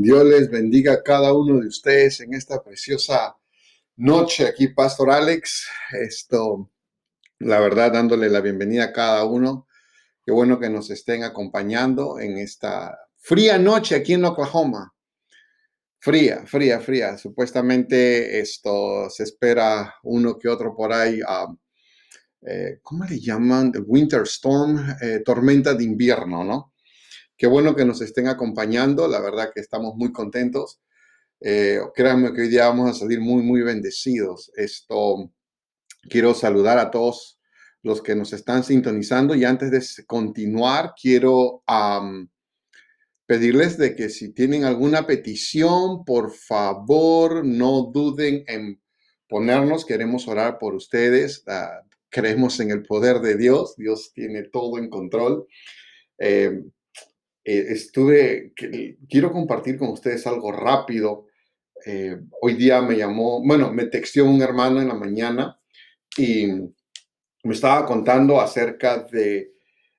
Dios les bendiga a cada uno de ustedes en esta preciosa noche aquí, Pastor Alex. Esto, la verdad, dándole la bienvenida a cada uno. Qué bueno que nos estén acompañando en esta fría noche aquí en Oklahoma. Fría, fría, fría. Supuestamente esto se espera uno que otro por ahí. Um, eh, ¿Cómo le llaman? The Winter Storm, eh, tormenta de invierno, ¿no? Qué bueno que nos estén acompañando, la verdad que estamos muy contentos. Eh, créanme que hoy día vamos a salir muy, muy bendecidos. Esto, quiero saludar a todos los que nos están sintonizando y antes de continuar, quiero pedirles de que si tienen alguna petición, por favor, no duden en ponernos. Queremos orar por ustedes. Ah, creemos en el poder de Dios. Dios tiene todo en control. Eh, eh, estuve, quiero compartir con ustedes algo rápido. Eh, hoy día me llamó, bueno, me texteó un hermano en la mañana y me estaba contando acerca de,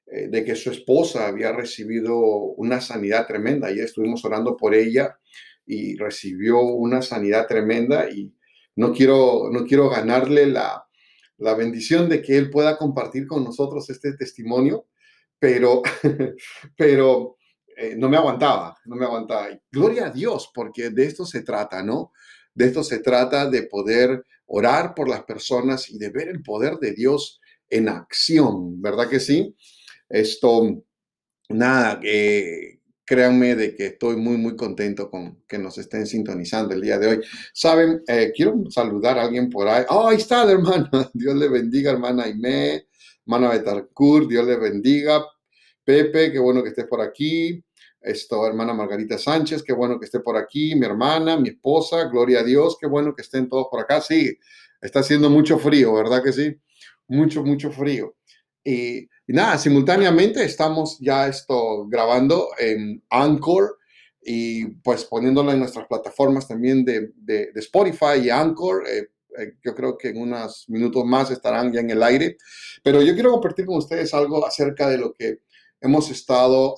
eh, de que su esposa había recibido una sanidad tremenda. y estuvimos orando por ella y recibió una sanidad tremenda y no quiero, no quiero ganarle la, la bendición de que él pueda compartir con nosotros este testimonio, pero, pero eh, no me aguantaba, no me aguantaba. gloria a Dios, porque de esto se trata, ¿no? De esto se trata de poder orar por las personas y de ver el poder de Dios en acción, ¿verdad que sí? Esto, nada, eh, créanme de que estoy muy, muy contento con que nos estén sintonizando el día de hoy. Saben, eh, quiero saludar a alguien por ahí. Oh, ahí está la hermana. Dios le bendiga, hermana Aimé, hermana Betancourt, Dios le bendiga. Pepe, qué bueno que estés por aquí. Esto, hermana Margarita Sánchez, qué bueno que esté por aquí, mi hermana, mi esposa, gloria a Dios, qué bueno que estén todos por acá. Sí, está haciendo mucho frío, ¿verdad que sí? Mucho, mucho frío. Y, nada, simultáneamente estamos ya esto grabando en Anchor y pues poniéndolo en nuestras plataformas también de, de, Spotify y Anchor. Eh, eh, yo creo que en unos minutos más estarán ya en el aire. Pero yo quiero compartir con ustedes algo acerca de lo que hemos estado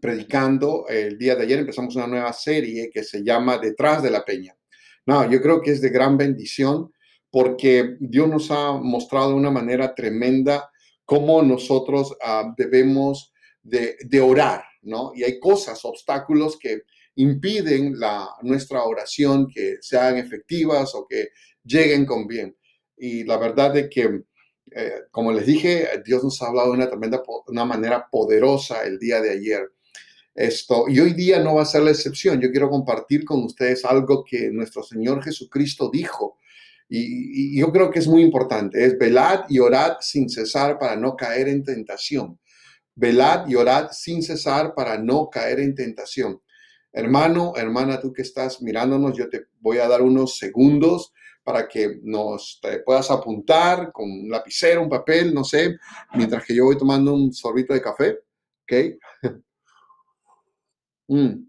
predicando el día de ayer. Empezamos una nueva serie que se llama Detrás de la Peña. No, yo creo que es de gran bendición porque Dios nos ha mostrado de una manera tremenda cómo nosotros ah, debemos de, orar, ¿no? Y hay cosas, obstáculos que impiden la, nuestra oración que sean efectivas o que lleguen con bien. Y la verdad es que, eh, como les dije, Dios nos ha hablado de una tremenda, una manera poderosa el día de ayer. Esto, y hoy día no va a ser la excepción. Yo quiero compartir con ustedes algo que nuestro Señor Jesucristo dijo. Y, yo creo que es muy importante. Es velad y orad sin cesar para no caer en tentación. Velad y orad sin cesar para no caer en tentación. Hermano, hermana, tú que estás mirándonos, yo te voy a dar unos segundos para que nos puedas apuntar con un lapicero, un papel, no sé, mientras que yo voy tomando un sorbito de café. ¿Ok? Mm.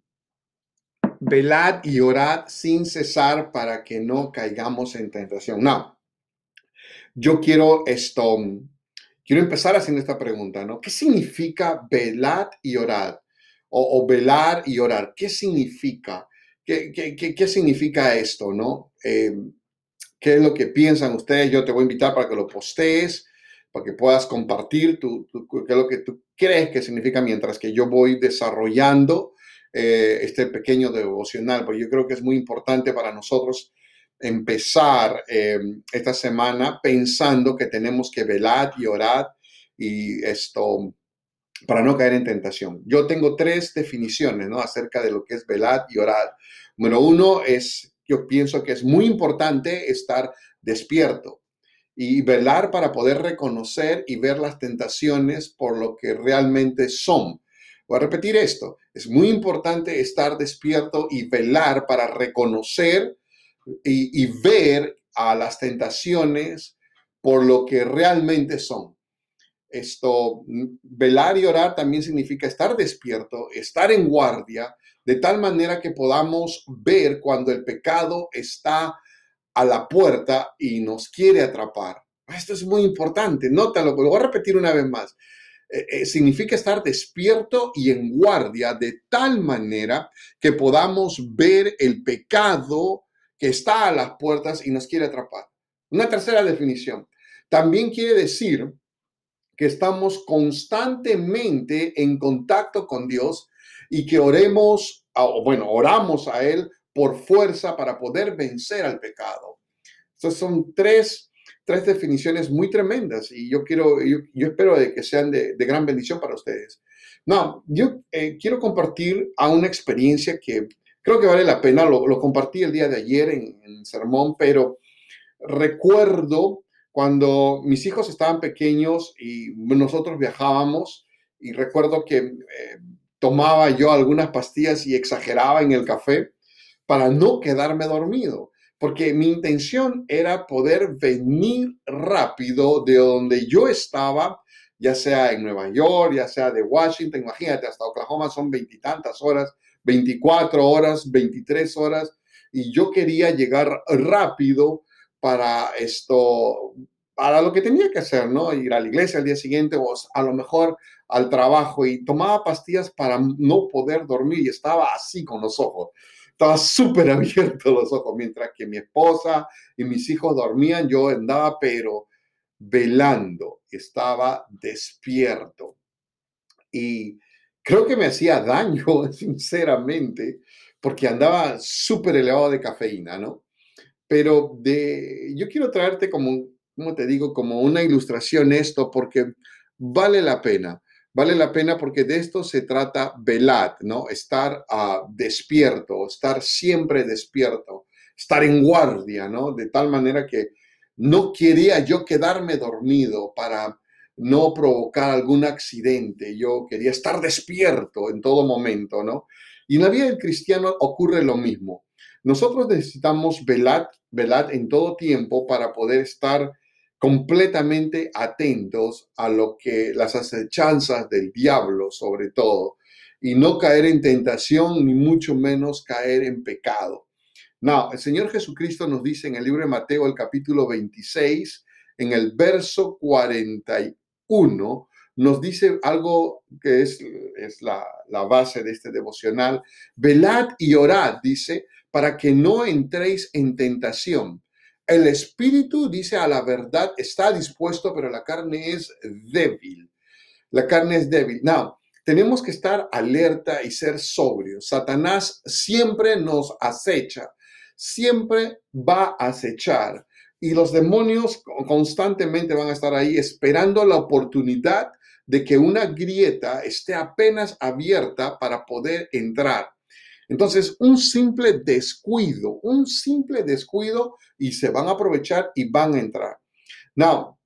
Velad y orad sin cesar para que no caigamos en tentación. No, yo quiero esto, quiero empezar haciendo esta pregunta, ¿no? ¿Qué significa velad y orad? O, velar y orar, ¿qué significa? ¿Qué, significa esto, no? Eh, ¿Qué es lo que piensan ustedes? Yo te voy a invitar para que lo postees, para que puedas compartir qué es lo que tú crees que significa mientras que yo voy desarrollando eh, este pequeño devocional, porque yo creo que es muy importante para nosotros empezar eh, esta semana pensando que tenemos que velar y orar y esto para no caer en tentación. Yo tengo tres definiciones ¿no? acerca de lo que es velar y orar. Número uno es, yo pienso que es muy importante estar despierto y velar para poder reconocer y ver las tentaciones por lo que realmente son. Voy a repetir esto. Es muy importante estar despierto y velar para reconocer y, ver a las tentaciones por lo que realmente son. Esto, velar y orar también significa estar despierto, estar en guardia, de tal manera que podamos ver cuando el pecado está a la puerta y nos quiere atrapar. Esto es muy importante, nótalo, lo voy a repetir una vez más. Eh, eh, significa estar despierto y en guardia de tal manera que podamos ver el pecado que está a las puertas y nos quiere atrapar. Una tercera definición. También quiere decir que estamos constantemente en contacto con Dios y que oremos, o bueno, oramos a Él por fuerza para poder vencer al pecado. Estas son tres, tres definiciones muy tremendas y yo quiero, yo, espero de que sean de, gran bendición para ustedes. No, yo eh, quiero compartir a una experiencia que creo que vale la pena, lo, compartí el día de ayer en, sermón, pero recuerdo cuando mis hijos estaban pequeños y nosotros viajábamos y recuerdo que eh, tomaba yo algunas pastillas y exageraba en el café para no quedarme dormido, porque mi intención era poder venir rápido de donde yo estaba, ya sea en Nueva York, ya sea de Washington, imagínate, hasta Oklahoma son veintitantas horas, 24 horas, 23 horas, y yo quería llegar rápido para esto, para lo que tenía que hacer, ¿no? Ir a la iglesia al día siguiente o a lo mejor al trabajo y tomaba pastillas para no poder dormir y estaba así con los ojos. Estaba súper abierto los ojos, mientras que mi esposa y mis hijos dormían, yo andaba pero velando, estaba despierto. Y creo que me hacía daño, sinceramente, porque andaba súper elevado de cafeína, ¿no? pero de, yo quiero traerte como, como te digo, como una ilustración esto, porque vale la pena. Vale la pena porque de esto se trata velad, ¿no? Estar uh, despierto, estar siempre despierto, estar en guardia, ¿no? De tal manera que no quería yo quedarme dormido para no provocar algún accidente. Yo quería estar despierto en todo momento, ¿no? Y en la vida del cristiano ocurre lo mismo. Nosotros necesitamos velar, velar en todo tiempo para poder estar completamente atentos a lo que las acechanzas del diablo, sobre todo, y no caer en tentación, ni mucho menos caer en pecado. No, el Señor Jesucristo nos dice en el libro de Mateo, el capítulo 26, en el verso 41, nos dice algo que es, es la, la base de este devocional. Velad y orad, dice, para que no entréis en tentación. El espíritu, dice a la verdad, está dispuesto, pero la carne es débil. La carne es débil. Now, tenemos que estar alerta y ser sobrios. Satanás siempre nos acecha, siempre va a acechar. Y los demonios constantemente van a estar ahí esperando la oportunidad de que una grieta esté apenas abierta para poder entrar. Entonces, un simple descuido, un simple descuido y se van a aprovechar y van a entrar. Now,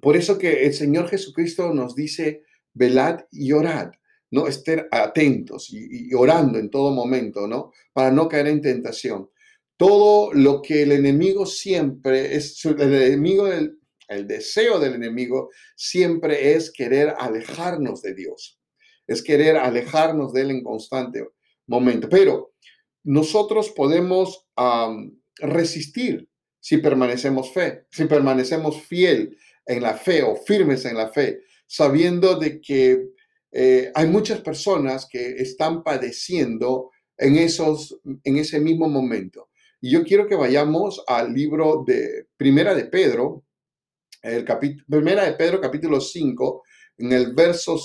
por eso que el Señor Jesucristo nos dice, velad y orad, ¿no? Estén atentos y, orando en todo momento, ¿no? Para no caer en tentación. Todo lo que el enemigo siempre es, el enemigo el deseo del enemigo siempre es querer alejarnos de Dios, es querer alejarnos de Él en constante momento. Pero nosotros podemos resistir si permanecemos fe, si permanecemos fiel en la fe o firmes en la fe, sabiendo de que eh, hay muchas personas que están padeciendo en, esos, en ese mismo momento. Y yo quiero que vayamos al libro de Primera de Pedro, el capítulo, Primera de Pedro capítulo 5, en el, verso,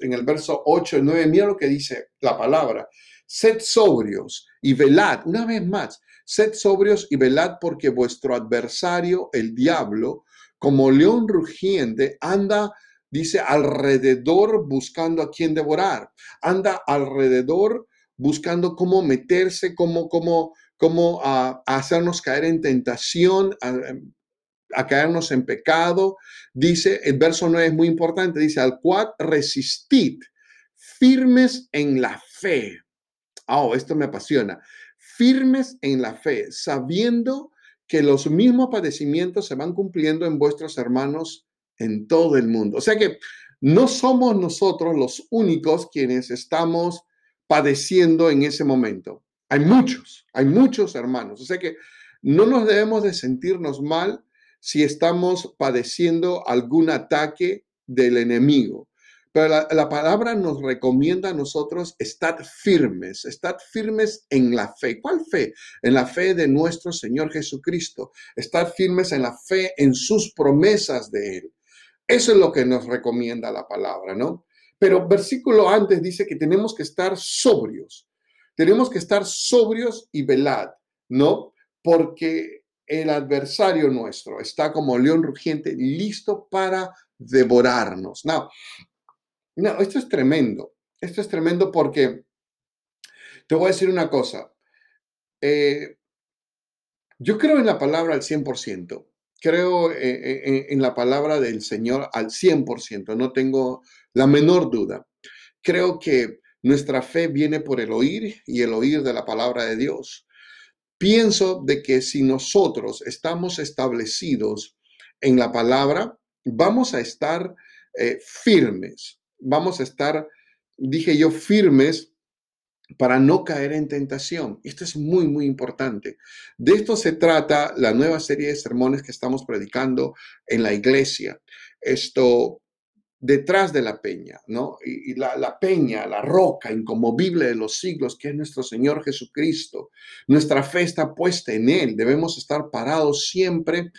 en el verso 8 y 9, mira lo que dice la palabra. Sed sobrios y velad, una vez más, sed sobrios y velad porque vuestro adversario, el diablo, como león rugiente, anda, dice, alrededor buscando a quien devorar, anda alrededor buscando cómo meterse, cómo, cómo, cómo ah, hacernos caer en tentación, a, a caernos en pecado. Dice, el verso 9 es muy importante, dice, al cual resistid firmes en la fe oh, esto me apasiona, firmes en la fe, sabiendo que los mismos padecimientos se van cumpliendo en vuestros hermanos en todo el mundo. O sea que no somos nosotros los únicos quienes estamos padeciendo en ese momento. Hay muchos, hay muchos hermanos. O sea que no nos debemos de sentirnos mal si estamos padeciendo algún ataque del enemigo. Pero la, palabra nos recomienda a nosotros estar firmes, estar firmes en la fe. ¿Cuál fe? En la fe de nuestro Señor Jesucristo. Estar firmes en la fe en sus promesas de Él. Eso es lo que nos recomienda la palabra, ¿no? Pero versículo antes dice que tenemos que estar sobrios. Tenemos que estar sobrios y velad, ¿no? Porque el adversario nuestro está como león rugiente, listo para devorarnos. No, no, esto es tremendo. Esto es tremendo porque te voy a decir una cosa. Eh, yo creo en la palabra al 100%. Creo eh, eh, en la palabra del Señor al 100%. No tengo la menor duda. Creo que nuestra fe viene por el oír y el oír de la palabra de Dios. Pienso de que si nosotros estamos establecidos en la palabra, vamos a estar firmes vamos a estar, dije yo, firmes para no caer en tentación. Esto es muy, muy importante. De esto se trata la nueva serie de sermones que estamos predicando en la iglesia. Esto detrás de la peña, ¿no? Y, la, la, peña, la roca incomovible de los siglos, que es nuestro Señor Jesucristo. Nuestra fe está puesta en Él. Debemos estar parados siempre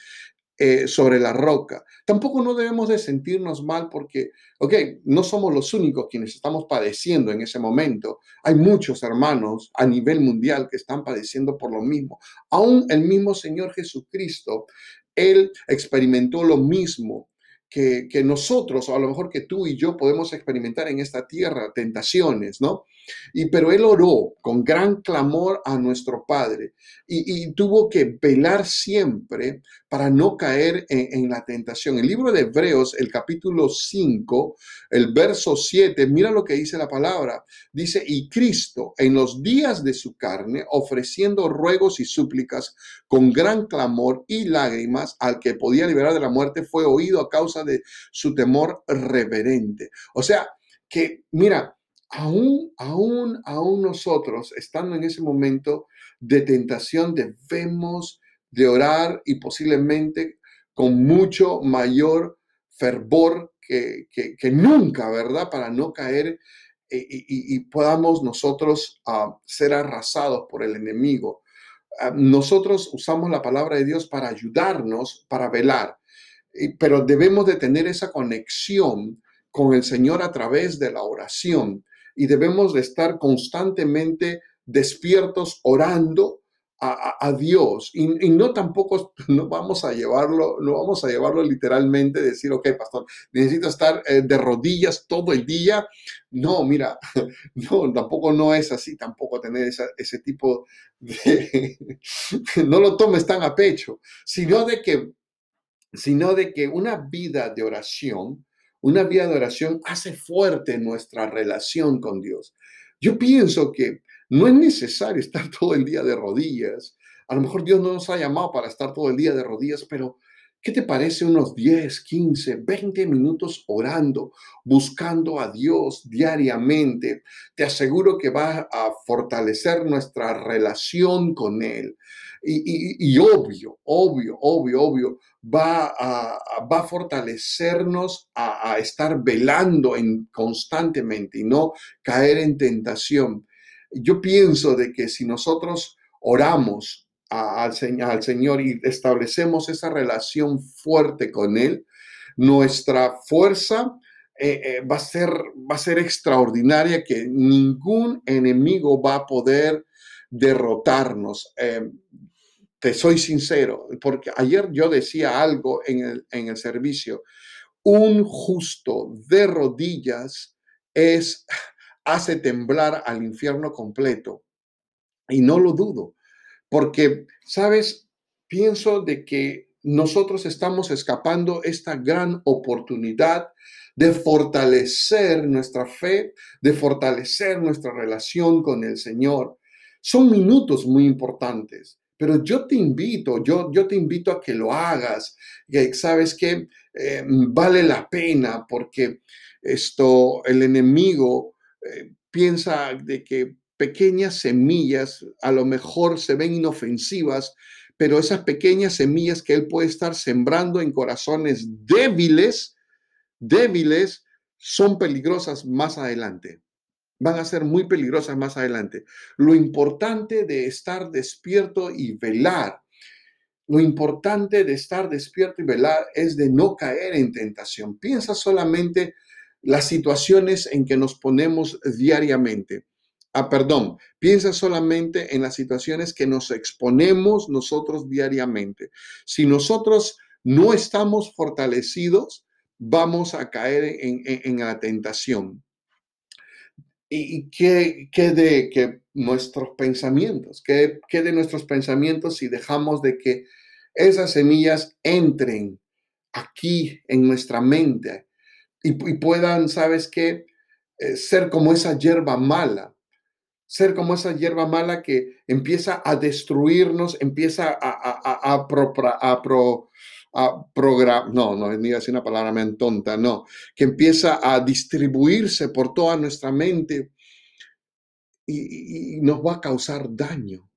eh, sobre la roca. Tampoco no debemos de sentirnos mal porque, ok, no somos los únicos quienes estamos padeciendo en ese momento. Hay muchos hermanos a nivel mundial que están padeciendo por lo mismo. Aún el mismo Señor Jesucristo, Él experimentó lo mismo que, que nosotros, o a lo mejor que tú y yo podemos experimentar en esta tierra, tentaciones, ¿no? Y, pero él oró con gran clamor a nuestro Padre y, tuvo que velar siempre para no caer en, la tentación. El libro de Hebreos, el capítulo 5, el verso 7, mira lo que dice la palabra. Dice, y Cristo en los días de su carne, ofreciendo ruegos y súplicas con gran clamor y lágrimas al que podía liberar de la muerte, fue oído a causa de su temor reverente. O sea, que, mira, aún, aún, aún nosotros, estando en ese momento de tentación, debemos de orar y posiblemente con mucho mayor fervor que, nunca, ¿verdad? Para no caer y, podamos nosotros ah, ser arrasados por el enemigo. Ah, nosotros usamos la palabra de Dios para ayudarnos, para velar, pero debemos de tener esa conexión con el Señor a través de la oración y debemos de estar constantemente despiertos orando a, Dios. Y, no tampoco no vamos a llevarlo no vamos a llevarlo literalmente decir ok pastor necesito estar eh, de rodillas todo el día no mira no tampoco no es así tampoco tener ese tipo de no lo tomes tan a pecho sino de que sino de que una vida de oración una vida de oración hace fuerte nuestra relación con Dios. Yo pienso que no es necesario estar todo el día de rodillas. A lo mejor Dios no nos ha llamado para estar todo el día de rodillas, pero ¿qué te parece unos 10, 15, 20 minutos orando, buscando a Dios diariamente? Te aseguro que va a fortalecer nuestra relación con Él. Y, obvio, obvio, obvio, obvio, va a, va fortalecernos a, estar velando en, constantemente y no caer en tentación. Yo pienso de que si nosotros oramos al, al Señor y establecemos esa relación fuerte con Él, nuestra fuerza eh, eh, va, a ser, va a ser extraordinaria que ningún enemigo va a poder derrotarnos. Eh, te soy sincero, porque ayer yo decía algo en el, en el servicio, un justo de rodillas es, hace temblar al infierno completo. Y no lo dudo, porque, ¿sabes? Pienso de que nosotros estamos escapando esta gran oportunidad de fortalecer nuestra fe, de fortalecer nuestra relación con el Señor. Son minutos muy importantes. Pero yo te invito, yo, yo te invito a que lo hagas, que sabes que eh, vale la pena porque esto, el enemigo eh, piensa de que pequeñas semillas a lo mejor se ven inofensivas, pero esas pequeñas semillas que él puede estar sembrando en corazones débiles, débiles, son peligrosas más adelante. Van a ser muy peligrosas más adelante. Lo importante de estar despierto y velar, lo importante de estar despierto y velar es de no caer en tentación. Piensa solamente las situaciones en que nos ponemos diariamente. Ah, perdón, piensa solamente en las situaciones que nos exponemos nosotros diariamente. Si nosotros no estamos fortalecidos, vamos a caer en, la tentación. ¿Y qué, de que nuestros pensamientos? ¿Qué, ¿Qué de nuestros pensamientos si dejamos de que esas semillas entren aquí en nuestra mente y, puedan, ¿sabes qué? Eh, ser como esa hierba mala ser como esa hierba mala que empieza a destruirnos, empieza a, a, a, pro, a pro, no, no, ni decir una palabra men tonta, no, que empieza a distribuirse por toda nuestra mente y, y nos va a causar daño.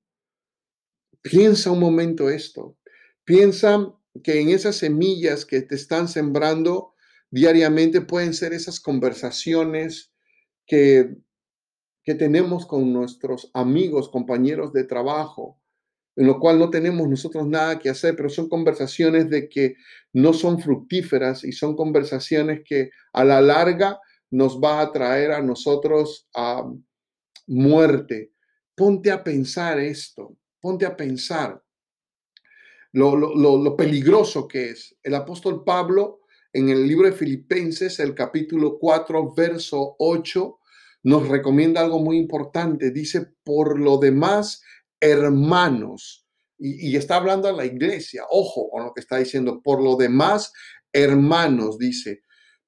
Piensa un momento esto. Piensa que en esas semillas que te están sembrando diariamente pueden ser esas conversaciones que que tenemos con nuestros amigos, compañeros de trabajo, en lo cual no tenemos nosotros nada que hacer, pero son conversaciones de que no son fructíferas y son conversaciones que a la larga nos va a traer a nosotros a muerte. Ponte a pensar esto, ponte a pensar lo, lo, lo peligroso que es. El apóstol Pablo en el libro de Filipenses, el capítulo 4, verso 8, nos recomienda algo muy importante. Dice, por lo demás, hermanos. Y, está hablando a la iglesia. Ojo con lo que está diciendo. Por lo demás, hermanos, dice,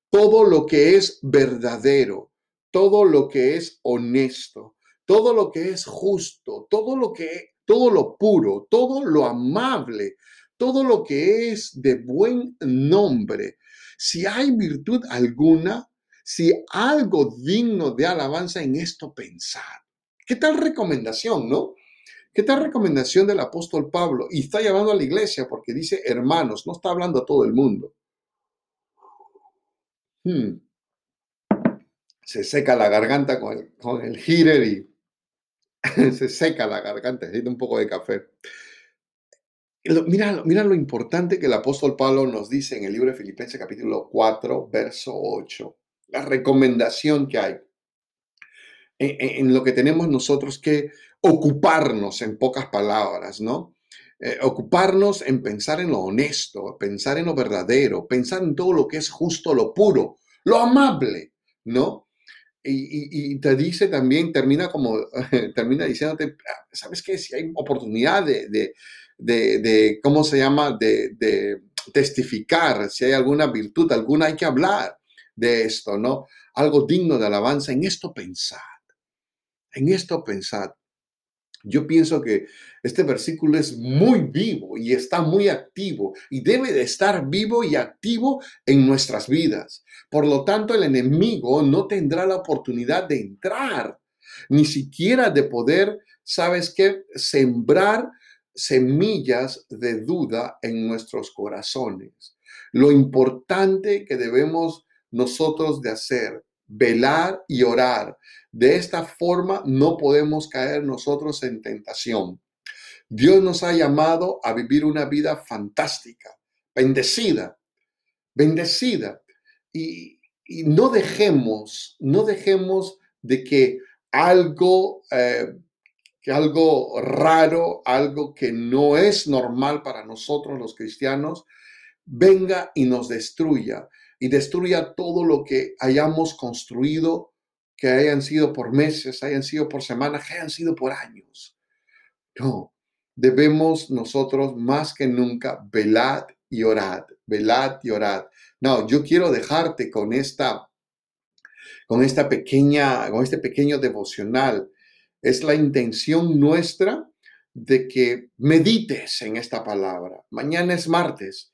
todo lo que es verdadero, todo lo que es honesto, todo lo que es justo, todo lo que todo lo puro, todo lo amable, todo lo que es de buen nombre. Si hay virtud alguna, si algo digno de alabanza en esto pensar. ¿Qué tal recomendación, no? ¿Qué tal recomendación del apóstol Pablo? Y está llamando a la iglesia porque dice hermanos, no está hablando a todo el mundo. Hmm. Se seca la garganta con el, con el y se seca la garganta, necesita un poco de café. Mira, mira lo importante que el apóstol Pablo nos dice en el libro de Filipenses capítulo 4, verso 8 la recomendación que hay en, lo que tenemos nosotros que ocuparnos, en pocas palabras, ¿no? Eh, ocuparnos en pensar en lo honesto, pensar en lo verdadero, pensar en todo lo que es justo, lo puro, lo amable, ¿no? Y, te dice también, termina como, termina diciéndote, ah, ¿sabes qué? Si hay oportunidad de, de, de ¿cómo se llama? De, testificar, si hay alguna virtud, alguna hay que hablar de esto, ¿no? Algo digno de alabanza. En esto pensad. En esto pensad. Yo pienso que este versículo es muy vivo y está muy activo y debe de estar vivo y activo en nuestras vidas. Por lo tanto, el enemigo no tendrá la oportunidad de entrar, ni siquiera de poder, ¿sabes qué? Sembrar semillas de duda en nuestros corazones. Lo importante que debemos nosotros de hacer, velar y orar. De esta forma no podemos caer nosotros en tentación. Dios nos ha llamado a vivir una vida fantástica, bendecida, bendecida. Y, no dejemos, no dejemos de que algo, eh, que algo raro, algo que no es normal para nosotros los cristianos, venga y nos destruya y destruya todo lo que hayamos construido, que hayan sido por meses, hayan sido por semanas, que hayan sido por años. No, debemos nosotros más que nunca velad y orad, velad y orad. No, yo quiero dejarte con esta, con esta pequeña, con este pequeño devocional. Es la intención nuestra de que medites en esta palabra. Mañana es martes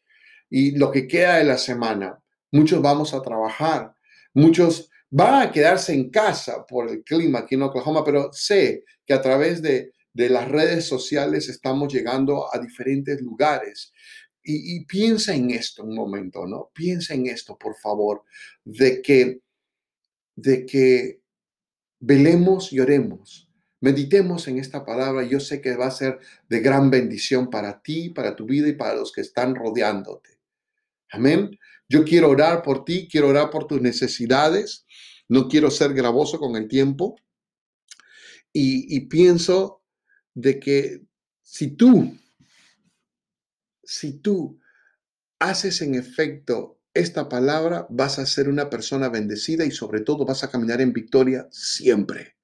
y lo que queda de la semana, muchos vamos a trabajar, muchos van a quedarse en casa por el clima aquí en Oklahoma, pero sé que a través de, las redes sociales estamos llegando a diferentes lugares. Y, y, piensa en esto un momento, ¿no? Piensa en esto, por favor, de que de que velemos y oremos. Meditemos en esta palabra. Yo sé que va a ser de gran bendición para ti, para tu vida y para los que están rodeándote. Amén. Yo quiero orar por ti, quiero orar por tus necesidades. No quiero ser gravoso con el tiempo. Y, pienso de que si tú, si tú haces en efecto esta palabra, vas a ser una persona bendecida y sobre todo vas a caminar en victoria siempre,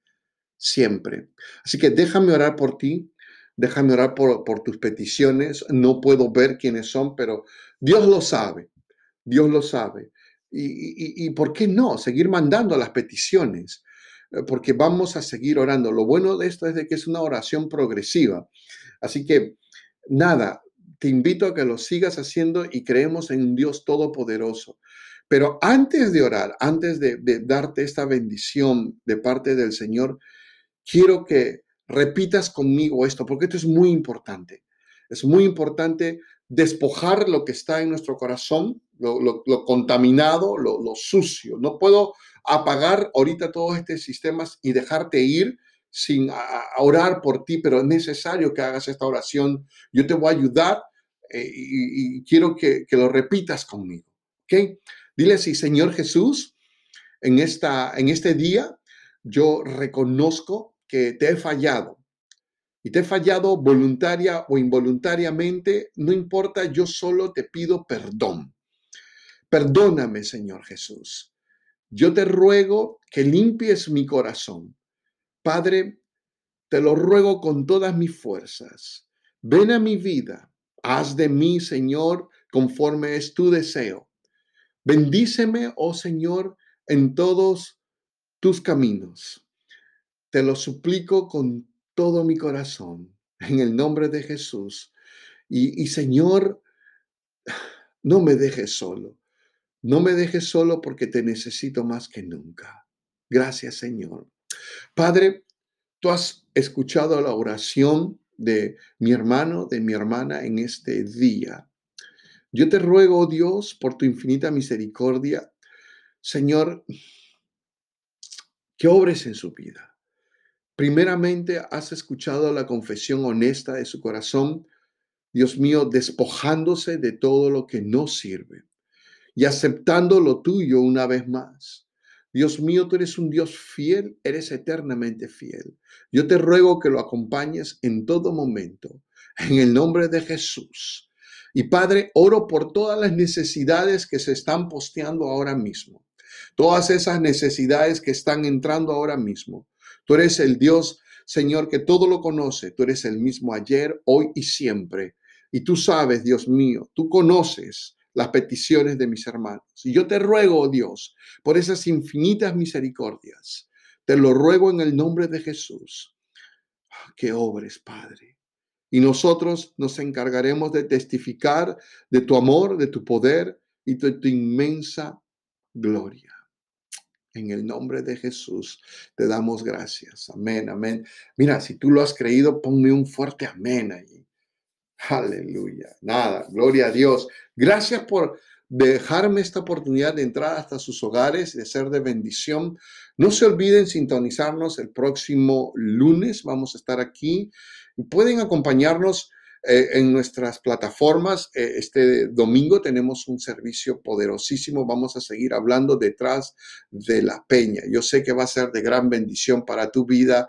siempre. Así que déjame orar por ti, déjame orar por, tus peticiones. No puedo ver quiénes son, pero Dios lo sabe, Dios lo sabe. Y, y, ¿por qué no? Seguir mandando las peticiones, eh, porque vamos a seguir orando. Lo bueno de esto es de que es una oración progresiva. Así que, nada, te invito a que lo sigas haciendo y creemos en un Dios todopoderoso. Pero antes de orar, antes de, darte esta bendición de parte del Señor, quiero que repitas conmigo esto, porque esto es muy importante. Es muy importante despojar lo que está en nuestro corazón, lo, contaminado, lo, lo, sucio. No puedo apagar ahorita todos estos sistemas y dejarte ir sin orar por ti, pero es necesario que hagas esta oración. Yo te voy a ayudar eh, y, quiero que, lo repitas conmigo. ¿ok? Dile así, Señor Jesús, en, esta, en este día yo reconozco que te he fallado. Y te he fallado voluntaria o involuntariamente, no importa, yo solo te pido perdón. Perdóname, Señor Jesús. Yo te ruego que limpies mi corazón. Padre, te lo ruego con todas mis fuerzas. Ven a mi vida Haz de mí, Señor, conforme es tu deseo. Bendíceme, oh Señor, en todos tus caminos. Te lo suplico con todo mi corazón, en el nombre de Jesús. Y, Señor, no me dejes solo. No me dejes solo porque te necesito más que nunca. Gracias, Señor. Padre, tú has escuchado la oración de mi hermano, de mi hermana en este día. Yo te ruego, oh Dios, por tu infinita misericordia, Señor, que obres en su vida. Primeramente, has escuchado la confesión honesta de su corazón, Dios mío, despojándose de todo lo que no sirve y aceptando lo tuyo una vez más. Dios mío, tú eres un Dios fiel, eres eternamente fiel. Yo te ruego que lo acompañes en todo momento, en el nombre de Jesús. Y Padre, oro por todas las necesidades que se están posteando ahora mismo, todas esas necesidades que están entrando ahora mismo. Tú eres el Dios, Señor, que todo lo conoce. Tú eres el mismo ayer, hoy y siempre. Y tú sabes, Dios mío, tú conoces las peticiones de mis hermanos. Y yo te ruego, oh Dios, por esas infinitas misericordias, te lo ruego en el nombre de Jesús, que obres, Padre. Y nosotros nos encargaremos de testificar de tu amor, de tu poder y de tu inmensa gloria. En el nombre de Jesús te damos gracias. Amén, amén. Mira, si tú lo has creído, ponme un fuerte amén ahí. Aleluya. Nada, gloria a Dios. Gracias por dejarme esta oportunidad de entrar hasta sus hogares, de ser de bendición. No se olviden sintonizarnos el próximo lunes. Vamos a estar aquí. Pueden acompañarnos eh, en nuestras plataformas. Eh, este domingo tenemos un servicio poderosísimo. Vamos a seguir hablando detrás de la peña. Yo sé que va a ser de gran bendición para tu vida.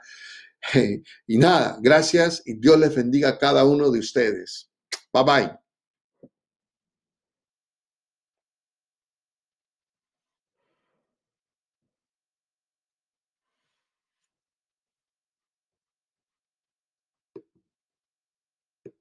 Y nada, gracias y Dios les bendiga a cada uno de ustedes. Bye bye.